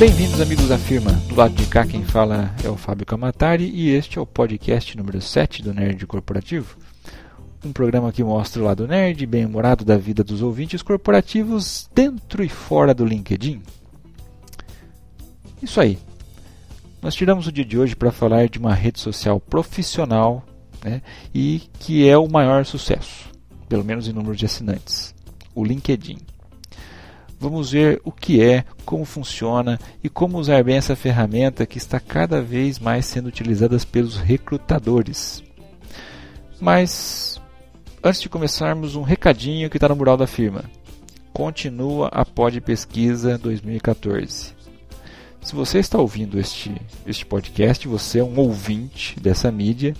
Bem-vindos, amigos da firma. Do lado de cá, quem fala é o Fábio Camatari e este é o podcast número 7 do Nerd Corporativo. Um programa que mostra o lado nerd, bem-humorado da vida dos ouvintes corporativos dentro e fora do LinkedIn. Isso aí. Nós tiramos o dia de hoje para falar de uma rede social profissional né, e que é o maior sucesso, pelo menos em número de assinantes: o LinkedIn. Vamos ver o que é, como funciona e como usar bem essa ferramenta que está cada vez mais sendo utilizada pelos recrutadores. Mas, antes de começarmos, um recadinho que está no mural da firma. Continua a Pod Pesquisa 2014. Se você está ouvindo este, este podcast, você é um ouvinte dessa mídia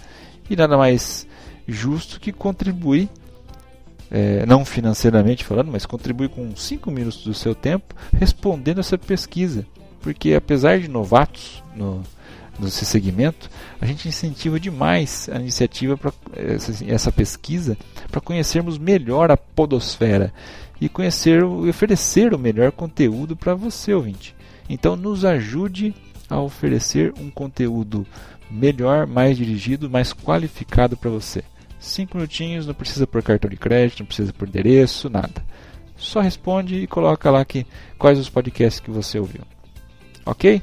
e nada mais justo que contribuir é, não financeiramente falando, mas contribui com 5 minutos do seu tempo respondendo essa pesquisa. Porque apesar de novatos no, nesse segmento, a gente incentiva demais a iniciativa para essa, essa, pesquisa para conhecermos melhor a podosfera e conhecer e oferecer o melhor conteúdo para você, ouvinte. Então nos ajude a oferecer um conteúdo melhor, mais dirigido, mais qualificado para você. Cinco minutinhos, não precisa por cartão de crédito, não precisa por endereço, nada. Só responde e coloca lá que, quais os podcasts que você ouviu. Ok?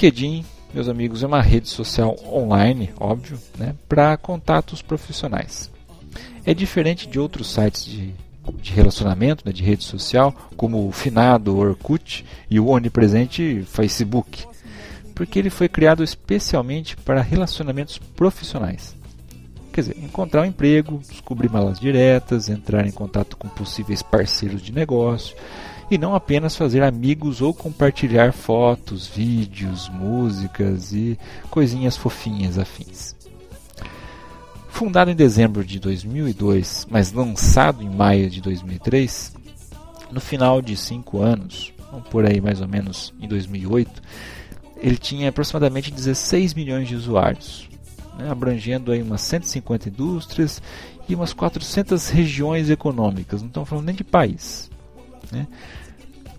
LinkedIn, meus amigos, é uma rede social online, óbvio, né, para contatos profissionais. É diferente de outros sites de, de relacionamento, né, de rede social, como o finado Orkut e o onipresente Facebook, porque ele foi criado especialmente para relacionamentos profissionais. Quer dizer, encontrar um emprego, descobrir malas diretas, entrar em contato com possíveis parceiros de negócio, e não apenas fazer amigos ou compartilhar fotos, vídeos, músicas e coisinhas fofinhas afins. Fundado em dezembro de 2002, mas lançado em maio de 2003, no final de cinco anos, por aí mais ou menos em 2008, ele tinha aproximadamente 16 milhões de usuários, né, abrangendo aí umas 150 indústrias e umas 400 regiões econômicas. Não estamos falando nem de país. Né?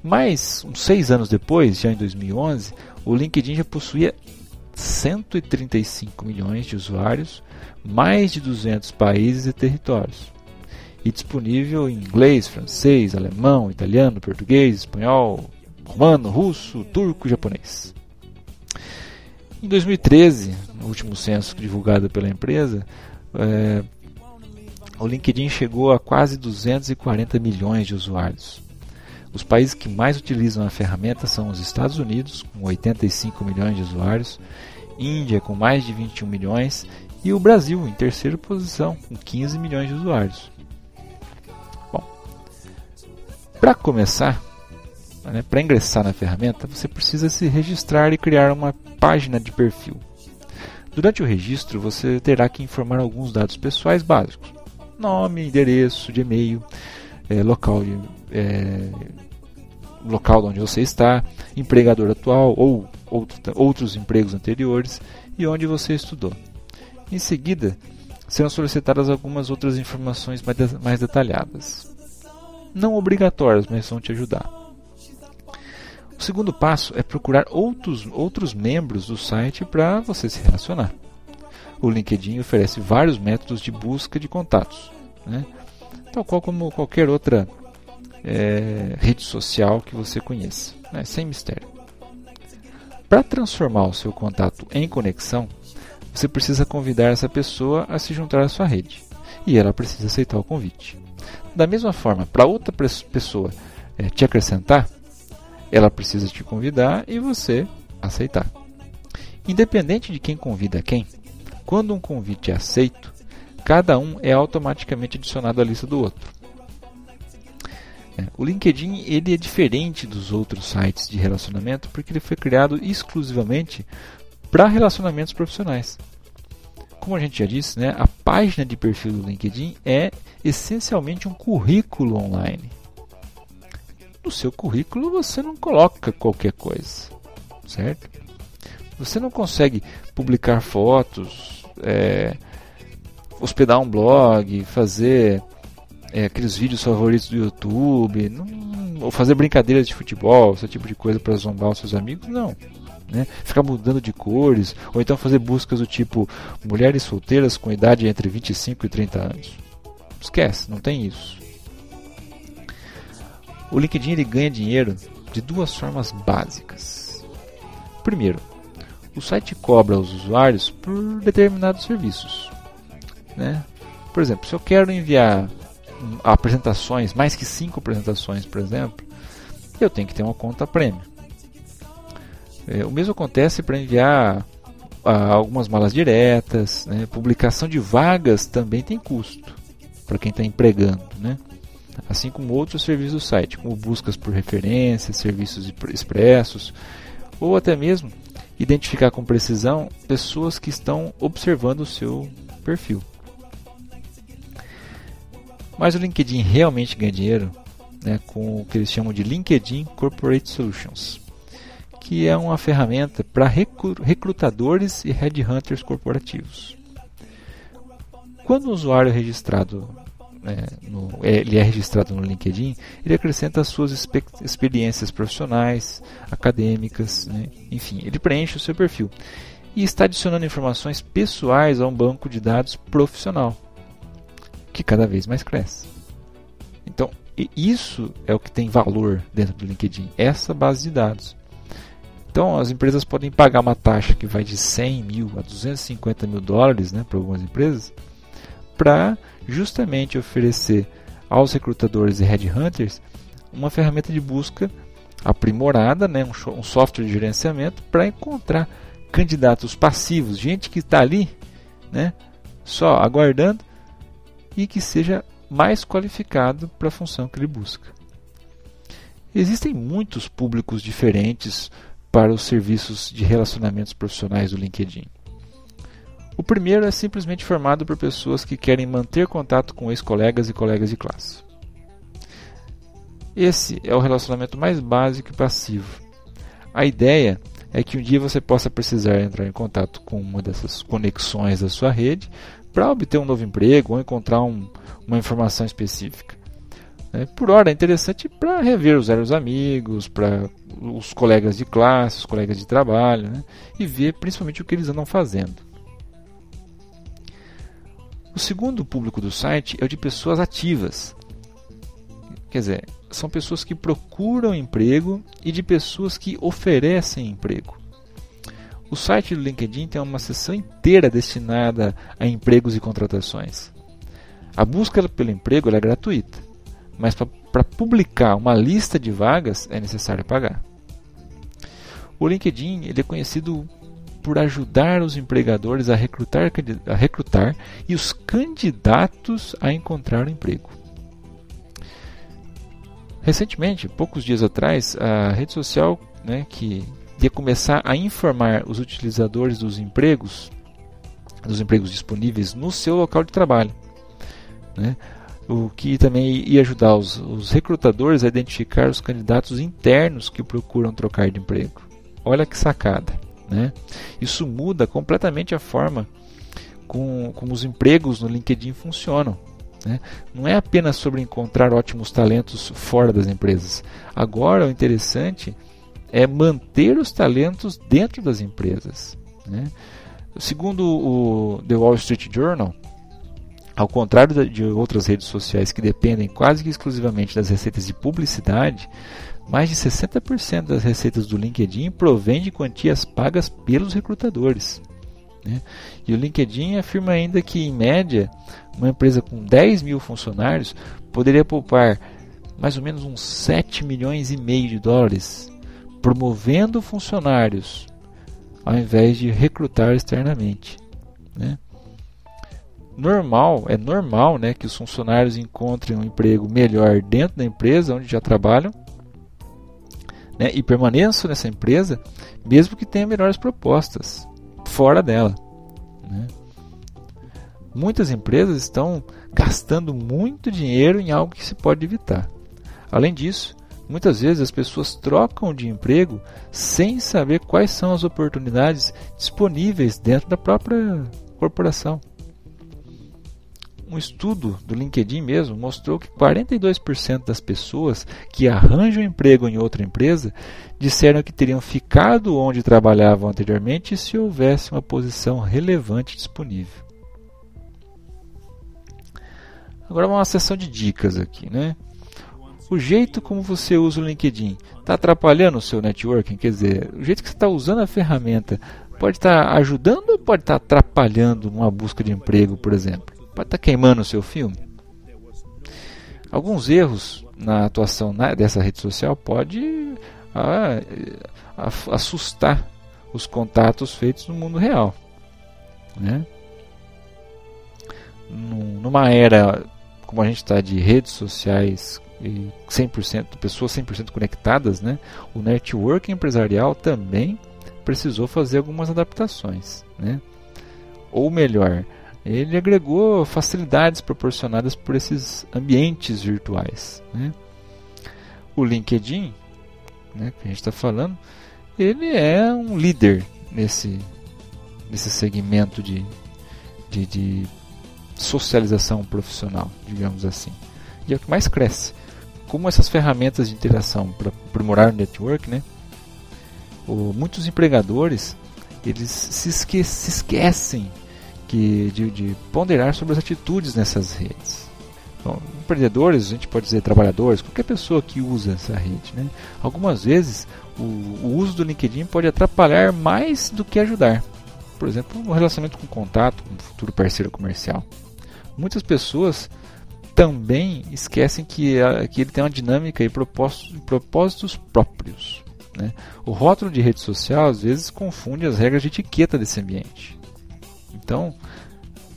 Mas, uns seis anos depois, já em 2011, o LinkedIn já possuía 135 milhões de usuários, mais de 200 países e territórios. E disponível em inglês, francês, alemão, italiano, português, espanhol, romano, russo, turco e japonês. Em 2013, no último censo divulgado pela empresa, é, o LinkedIn chegou a quase 240 milhões de usuários. Os países que mais utilizam a ferramenta são os Estados Unidos, com 85 milhões de usuários, Índia, com mais de 21 milhões, e o Brasil, em terceira posição, com 15 milhões de usuários. Bom, para começar, né, para ingressar na ferramenta, você precisa se registrar e criar uma página de perfil. Durante o registro, você terá que informar alguns dados pessoais básicos: nome, endereço de e-mail, é, local de é, local onde você está, empregador atual ou outros empregos anteriores e onde você estudou. Em seguida, serão solicitadas algumas outras informações mais detalhadas. Não obrigatórias, mas vão te ajudar. O segundo passo é procurar outros, outros membros do site para você se relacionar. O LinkedIn oferece vários métodos de busca de contatos, né? Tal qual como qualquer outra é, rede social que você conheça, né? sem mistério. Para transformar o seu contato em conexão, você precisa convidar essa pessoa a se juntar à sua rede e ela precisa aceitar o convite. Da mesma forma, para outra pessoa é, te acrescentar, ela precisa te convidar e você aceitar. Independente de quem convida quem, quando um convite é aceito, cada um é automaticamente adicionado à lista do outro. É, o LinkedIn ele é diferente dos outros sites de relacionamento porque ele foi criado exclusivamente para relacionamentos profissionais. Como a gente já disse, né, a página de perfil do LinkedIn é essencialmente um currículo online. No seu currículo você não coloca qualquer coisa, certo? Você não consegue publicar fotos, é, hospedar um blog, fazer é, aqueles vídeos favoritos do YouTube, não, ou fazer brincadeiras de futebol, esse tipo de coisa para zombar os seus amigos, não. Né? Ficar mudando de cores, ou então fazer buscas do tipo mulheres solteiras com idade entre 25 e 30 anos. Esquece, não tem isso. O LinkedIn ele ganha dinheiro de duas formas básicas. Primeiro, o site cobra os usuários por determinados serviços. Né? Por exemplo, se eu quero enviar apresentações, mais que cinco apresentações, por exemplo, eu tenho que ter uma conta premium. É, o mesmo acontece para enviar ah, algumas malas diretas, né? publicação de vagas também tem custo para quem está empregando, né? assim como outros serviços do site, como buscas por referências, serviços expressos, ou até mesmo identificar com precisão pessoas que estão observando o seu perfil. Mas o LinkedIn realmente ganha dinheiro né, com o que eles chamam de LinkedIn Corporate Solutions, que é uma ferramenta para recrutadores e headhunters corporativos. Quando o usuário é registrado né, no, é, ele é registrado no LinkedIn, ele acrescenta as suas experiências profissionais, acadêmicas, né, enfim, ele preenche o seu perfil e está adicionando informações pessoais a um banco de dados profissional que cada vez mais cresce. Então, isso é o que tem valor dentro do LinkedIn, essa base de dados. Então, as empresas podem pagar uma taxa que vai de 100 mil a 250 mil dólares né, para algumas empresas para justamente oferecer aos recrutadores e headhunters uma ferramenta de busca aprimorada, né, um, um software de gerenciamento para encontrar candidatos passivos, gente que está ali, né, só aguardando e que seja mais qualificado para a função que ele busca. Existem muitos públicos diferentes para os serviços de relacionamentos profissionais do LinkedIn. O primeiro é simplesmente formado por pessoas que querem manter contato com ex-colegas e colegas de classe. Esse é o relacionamento mais básico e passivo. A ideia é que um dia você possa precisar entrar em contato com uma dessas conexões da sua rede para obter um novo emprego ou encontrar um, uma informação específica. É, por hora é interessante para rever os velhos amigos, para os colegas de classe, os colegas de trabalho, né? e ver principalmente o que eles andam fazendo. O segundo público do site é o de pessoas ativas. Quer dizer, são pessoas que procuram emprego e de pessoas que oferecem emprego. O site do LinkedIn tem uma seção inteira destinada a empregos e contratações. A busca pelo emprego é gratuita, mas para publicar uma lista de vagas é necessário pagar. O LinkedIn ele é conhecido por ajudar os empregadores a recrutar, a recrutar e os candidatos a encontrar um emprego. Recentemente, poucos dias atrás, a rede social né, que ia começar a informar os utilizadores dos empregos, dos empregos disponíveis no seu local de trabalho. Né? O que também ia ajudar os, os recrutadores a identificar os candidatos internos que procuram trocar de emprego. Olha que sacada! Né? Isso muda completamente a forma com, como os empregos no LinkedIn funcionam. Né? Não é apenas sobre encontrar ótimos talentos fora das empresas. Agora, o interessante é manter os talentos dentro das empresas. Né? Segundo o The Wall Street Journal, ao contrário de outras redes sociais que dependem quase que exclusivamente das receitas de publicidade, mais de 60% das receitas do LinkedIn provém de quantias pagas pelos recrutadores. Né? E o LinkedIn afirma ainda que, em média, uma empresa com 10 mil funcionários poderia poupar mais ou menos uns 7 milhões e meio de dólares promovendo funcionários ao invés de recrutar externamente. Né? Normal, é normal né, que os funcionários encontrem um emprego melhor dentro da empresa onde já trabalham né, e permaneçam nessa empresa, mesmo que tenham melhores propostas fora dela. Né? Muitas empresas estão gastando muito dinheiro em algo que se pode evitar. Além disso, muitas vezes as pessoas trocam de emprego sem saber quais são as oportunidades disponíveis dentro da própria corporação. Um estudo do LinkedIn mesmo mostrou que 42% das pessoas que arranjam emprego em outra empresa disseram que teriam ficado onde trabalhavam anteriormente se houvesse uma posição relevante disponível. Agora uma sessão de dicas aqui, né? O jeito como você usa o LinkedIn está atrapalhando o seu networking? Quer dizer, o jeito que você está usando a ferramenta pode estar tá ajudando ou pode estar tá atrapalhando uma busca de emprego, por exemplo? Pode estar tá queimando o seu filme? Alguns erros na atuação na, dessa rede social pode ah, assustar os contatos feitos no mundo real. Né? Numa era como a gente está de redes sociais 100% pessoas 100% conectadas, né? O network empresarial também precisou fazer algumas adaptações, né? Ou melhor, ele agregou facilidades proporcionadas por esses ambientes virtuais, né? O LinkedIn, né, que a gente está falando, ele é um líder nesse nesse segmento de, de, de socialização profissional, digamos assim. E é o que mais cresce. Como essas ferramentas de interação para aprimorar o network, né? O, muitos empregadores eles se, esque se esquecem que, de, de, ponderar sobre as atitudes nessas redes. Empreendedores, a gente pode dizer trabalhadores, qualquer pessoa que usa essa rede. Né? Algumas vezes o, o uso do LinkedIn pode atrapalhar mais do que ajudar. Por exemplo, no relacionamento com contato, um futuro parceiro comercial muitas pessoas também esquecem que, que ele tem uma dinâmica e propósitos, propósitos próprios. Né? O rótulo de rede social às vezes confunde as regras de etiqueta desse ambiente. Então,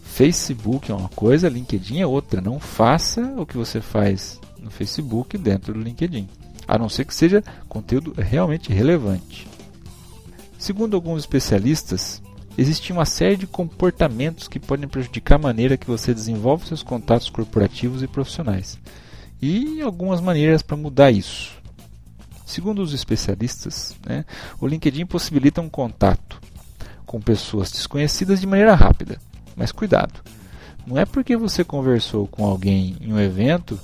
Facebook é uma coisa, LinkedIn é outra. Não faça o que você faz no Facebook dentro do LinkedIn, a não ser que seja conteúdo realmente relevante. Segundo alguns especialistas, existe uma série de comportamentos que podem prejudicar a maneira que você desenvolve seus contatos corporativos e profissionais, e algumas maneiras para mudar isso. Segundo os especialistas, né, o LinkedIn possibilita um contato com pessoas desconhecidas de maneira rápida, mas cuidado. Não é porque você conversou com alguém em um evento,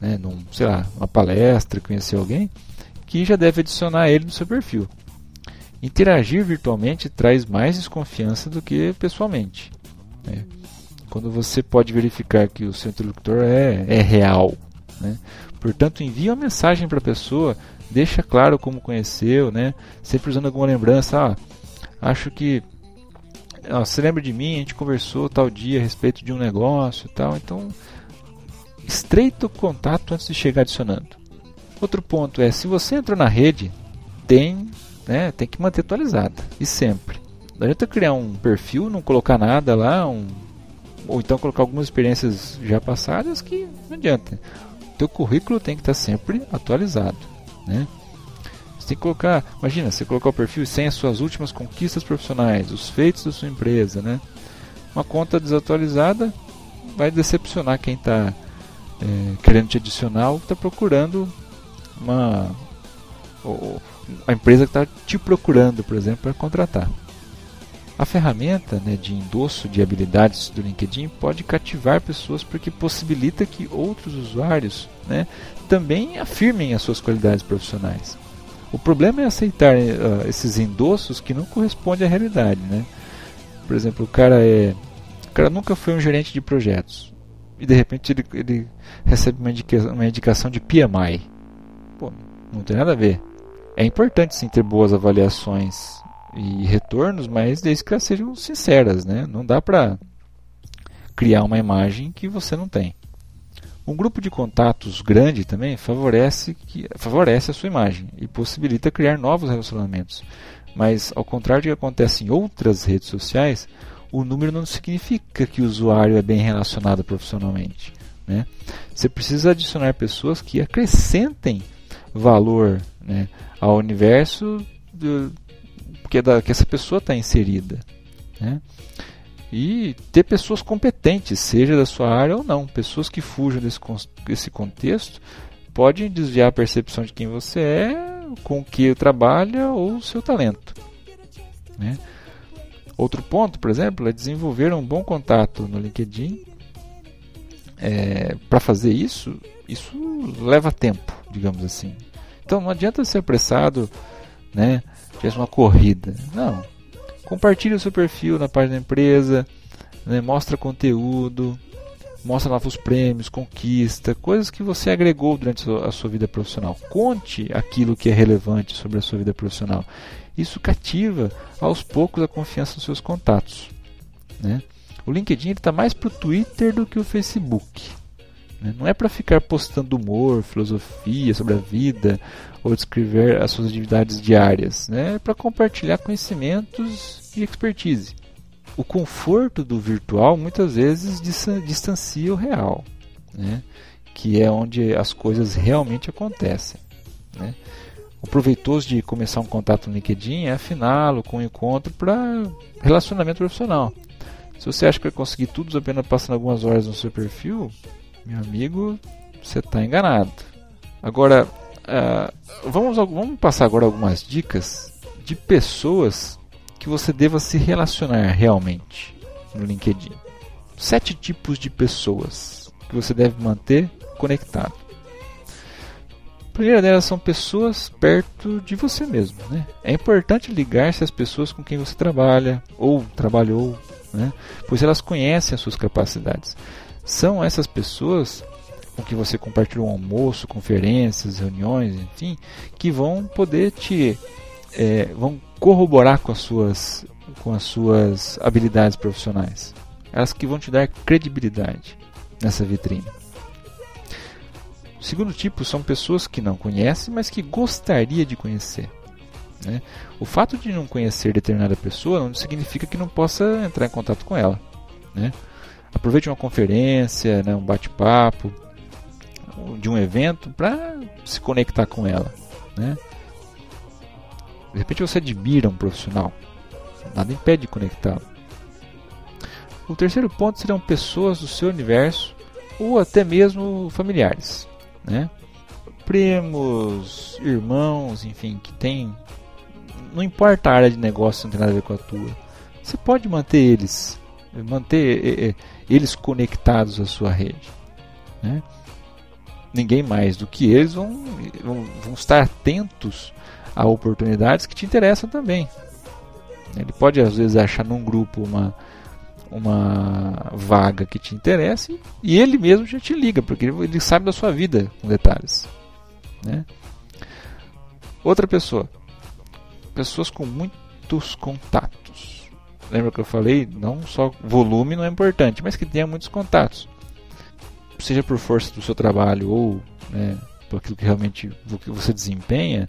né, num, sei lá, uma palestra, conheceu alguém, que já deve adicionar ele no seu perfil. Interagir virtualmente traz mais desconfiança do que pessoalmente. Né? Quando você pode verificar que o seu interlocutor é, é real. Né? Portanto, envie uma mensagem para a pessoa, deixa claro como conheceu, né? sempre usando alguma lembrança. Ah, acho que ah, você lembra de mim, a gente conversou tal dia a respeito de um negócio tal. Então, estreita o contato antes de chegar adicionando. Outro ponto é, se você entrou na rede, tem né, tem que manter atualizada. E sempre. Não adianta criar um perfil, não colocar nada lá, um, ou então colocar algumas experiências já passadas que não adianta. O teu currículo tem que estar sempre atualizado. Né? Você tem que colocar, imagina, você colocar o perfil sem as suas últimas conquistas profissionais, os feitos da sua empresa. Né? Uma conta desatualizada vai decepcionar quem está é, querendo te adicionar ou está procurando uma. A empresa que está te procurando, por exemplo, para contratar. A ferramenta né, de endosso de habilidades do LinkedIn pode cativar pessoas porque possibilita que outros usuários né, também afirmem as suas qualidades profissionais. O problema é aceitar uh, esses endossos que não correspondem à realidade, né? Por exemplo, o cara é, o cara nunca foi um gerente de projetos e de repente ele, ele recebe uma, indica, uma indicação de PMI. Pô, não tem nada a ver. É importante sim ter boas avaliações e retornos, mas desde que elas sejam sinceras, né? Não dá para criar uma imagem que você não tem. Um grupo de contatos grande também favorece, que, favorece a sua imagem e possibilita criar novos relacionamentos. Mas, ao contrário do que acontece em outras redes sociais, o número não significa que o usuário é bem relacionado profissionalmente. Né? Você precisa adicionar pessoas que acrescentem valor né, ao universo que, é da, que essa pessoa está inserida. Né? e ter pessoas competentes, seja da sua área ou não. Pessoas que fujam desse, desse contexto podem desviar a percepção de quem você é, com o que trabalha ou o seu talento. Né? Outro ponto, por exemplo, é desenvolver um bom contato no LinkedIn. É, Para fazer isso, isso leva tempo, digamos assim. Então não adianta ser apressado, né? Fez uma corrida. Não, Compartilhe o seu perfil na página da empresa, né, mostra conteúdo, mostra novos prêmios, conquista, coisas que você agregou durante a sua vida profissional. Conte aquilo que é relevante sobre a sua vida profissional. Isso cativa aos poucos a confiança dos seus contatos. Né? O LinkedIn está mais para o Twitter do que o Facebook. Né? Não é para ficar postando humor, filosofia sobre a vida ou descrever as suas atividades diárias. Né? É para compartilhar conhecimentos e expertise. O conforto do virtual muitas vezes distancia o real, né? que é onde as coisas realmente acontecem. Né? O proveitoso de começar um contato no LinkedIn é afiná-lo com um encontro para relacionamento profissional. Se você acha que vai conseguir tudo apenas passando algumas horas no seu perfil, meu amigo, você está enganado. Agora, uh, vamos, vamos passar agora algumas dicas de pessoas que você deva se relacionar realmente no LinkedIn. Sete tipos de pessoas que você deve manter conectado. A primeira delas são pessoas perto de você mesmo. Né? É importante ligar-se às pessoas com quem você trabalha ou trabalhou, né? pois elas conhecem as suas capacidades. São essas pessoas com que você compartilha um almoço, conferências, reuniões, enfim, que vão poder te é, vão corroborar com as suas com as suas habilidades profissionais. Elas que vão te dar credibilidade nessa vitrine. O segundo tipo são pessoas que não conhecem, mas que gostaria de conhecer. Né? O fato de não conhecer determinada pessoa não significa que não possa entrar em contato com ela. Né? Aproveite uma conferência, né, um bate-papo de um evento para se conectar com ela, né? De repente você admira um profissional, nada impede de conectá-lo. O terceiro ponto serão pessoas do seu universo ou até mesmo familiares, né? Primos, irmãos, enfim, que tem não importa a área de negócio, não tem nada a ver com a tua. Você pode manter eles, manter eles conectados à sua rede. Né? Ninguém mais do que eles vão, vão, vão estar atentos a oportunidades que te interessam também. Ele pode às vezes achar num grupo uma, uma vaga que te interessa e ele mesmo já te liga, porque ele sabe da sua vida com detalhes. Né? Outra pessoa. Pessoas com muitos contatos. Lembra que eu falei? Não só volume não é importante, mas que tenha muitos contatos. Seja por força do seu trabalho ou né, por aquilo que realmente você desempenha,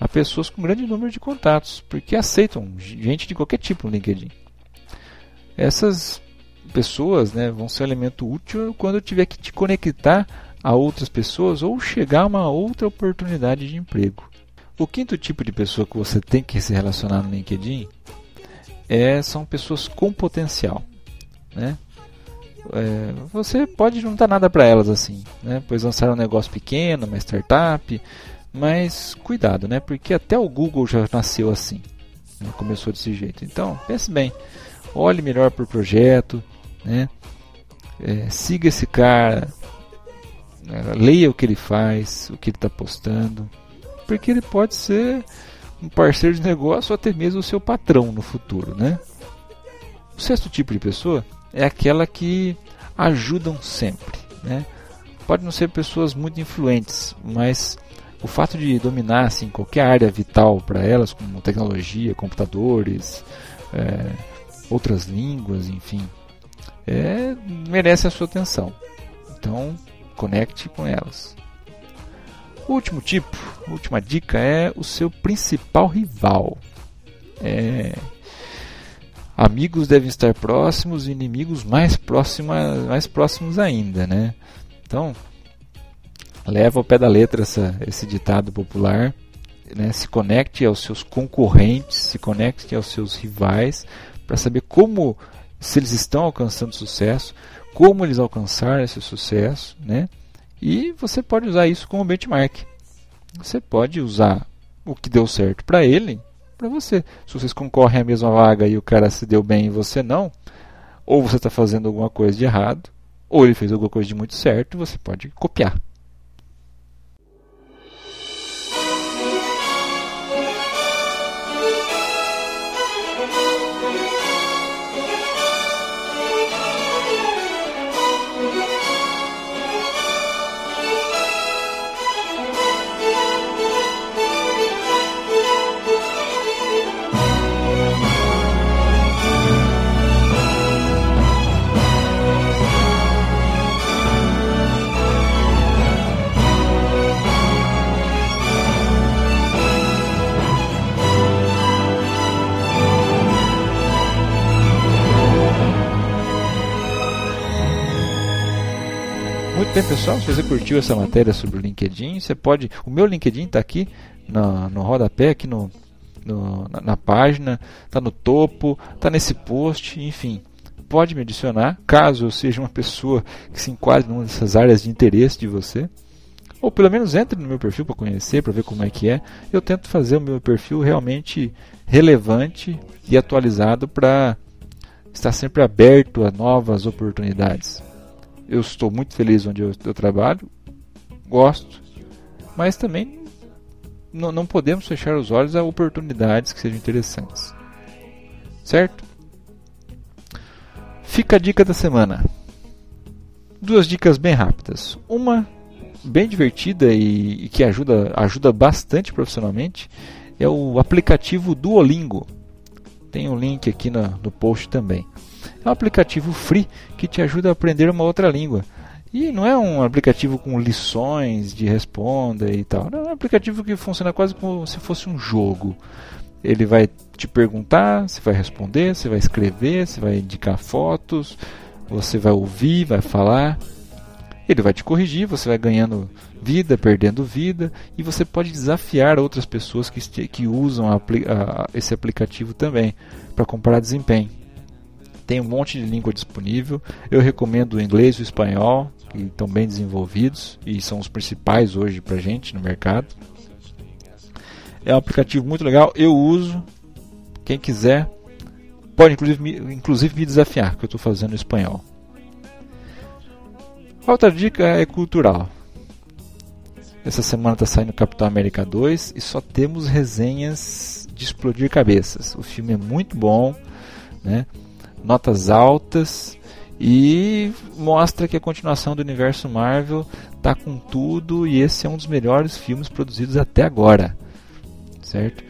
há pessoas com grande número de contatos, porque aceitam gente de qualquer tipo no LinkedIn. Essas pessoas né, vão ser um elemento útil quando eu tiver que te conectar a outras pessoas ou chegar a uma outra oportunidade de emprego. O quinto tipo de pessoa que você tem que se relacionar no LinkedIn é, são pessoas com potencial. Né? É, você pode não dar nada para elas assim, né? pois lançaram um negócio pequeno, uma startup, mas cuidado, né? porque até o Google já nasceu assim, né? começou desse jeito. Então, pense bem, olhe melhor para o projeto, né? É, siga esse cara, né? leia o que ele faz, o que ele está postando, porque ele pode ser um parceiro de negócio ou até mesmo o seu patrão no futuro, né? O sexto tipo de pessoa é aquela que ajudam sempre, né? Pode não ser pessoas muito influentes, mas o fato de dominar assim, qualquer área vital para elas, como tecnologia, computadores, é, outras línguas, enfim, é, merece a sua atenção. Então, conecte com elas. O último tipo, a última dica é o seu principal rival. É, amigos devem estar próximos e inimigos mais, próxima, mais próximos ainda, né? Então, leva ao pé da letra essa, esse ditado popular. Né? Se conecte aos seus concorrentes, se conecte aos seus rivais, para saber como, se eles estão alcançando sucesso, como eles alcançaram esse sucesso, né? E você pode usar isso como benchmark. Você pode usar o que deu certo para ele, para você. Se vocês concorrem à mesma vaga e o cara se deu bem e você não, ou você está fazendo alguma coisa de errado, ou ele fez alguma coisa de muito certo, você pode copiar. Muito bem, pessoal. Se você curtiu essa matéria sobre o LinkedIn, você pode. O meu LinkedIn está aqui no, no rodapé, aqui no, no na, na, página, está no topo, está nesse post, enfim. Pode me adicionar, caso eu seja uma pessoa que se enquadre numa dessas áreas de interesse de você. Ou pelo menos entre no meu perfil para conhecer, para ver como é que é. Eu tento fazer o meu perfil realmente relevante e atualizado para estar sempre aberto a novas oportunidades eu estou muito feliz onde eu, eu trabalho, gosto, mas também não, não podemos fechar os olhos a oportunidades que sejam interessantes. Certo? Fica a dica da semana. Duas dicas bem rápidas. Uma bem divertida e, e que ajuda, ajuda bastante profissionalmente é o aplicativo Duolingo. Tem um link aqui no, no post também. É um aplicativo free que te ajuda a aprender uma outra língua. E não é um aplicativo com lições de responda e tal. Não, é um aplicativo que funciona quase como se fosse um jogo. Ele vai te perguntar, você vai responder, você vai escrever, você vai indicar fotos, você vai ouvir, vai falar. Ele vai te corrigir, você vai ganhando vida, perdendo vida, e você pode desafiar outras pessoas que, que usam a, a, esse aplicativo também para comparar desempenho. Tem um monte de língua disponível. Eu recomendo o inglês e o espanhol, que estão bem desenvolvidos e são os principais hoje para gente no mercado. É um aplicativo muito legal. Eu uso. Quem quiser pode inclusive me, inclusive me desafiar, que eu estou fazendo espanhol. Outra dica é cultural. Essa semana está saindo Capitão América 2 e só temos resenhas de explodir cabeças. O filme é muito bom, né? Notas altas e mostra que a continuação do universo Marvel tá com tudo e esse é um dos melhores filmes produzidos até agora, certo?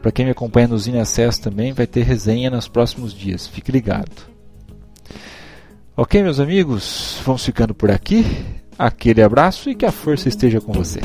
Para quem me acompanha no Zine Acesso também vai ter resenha nos próximos dias, fique ligado. Ok, meus amigos, vamos ficando por aqui. Aquele abraço e que a força esteja com você.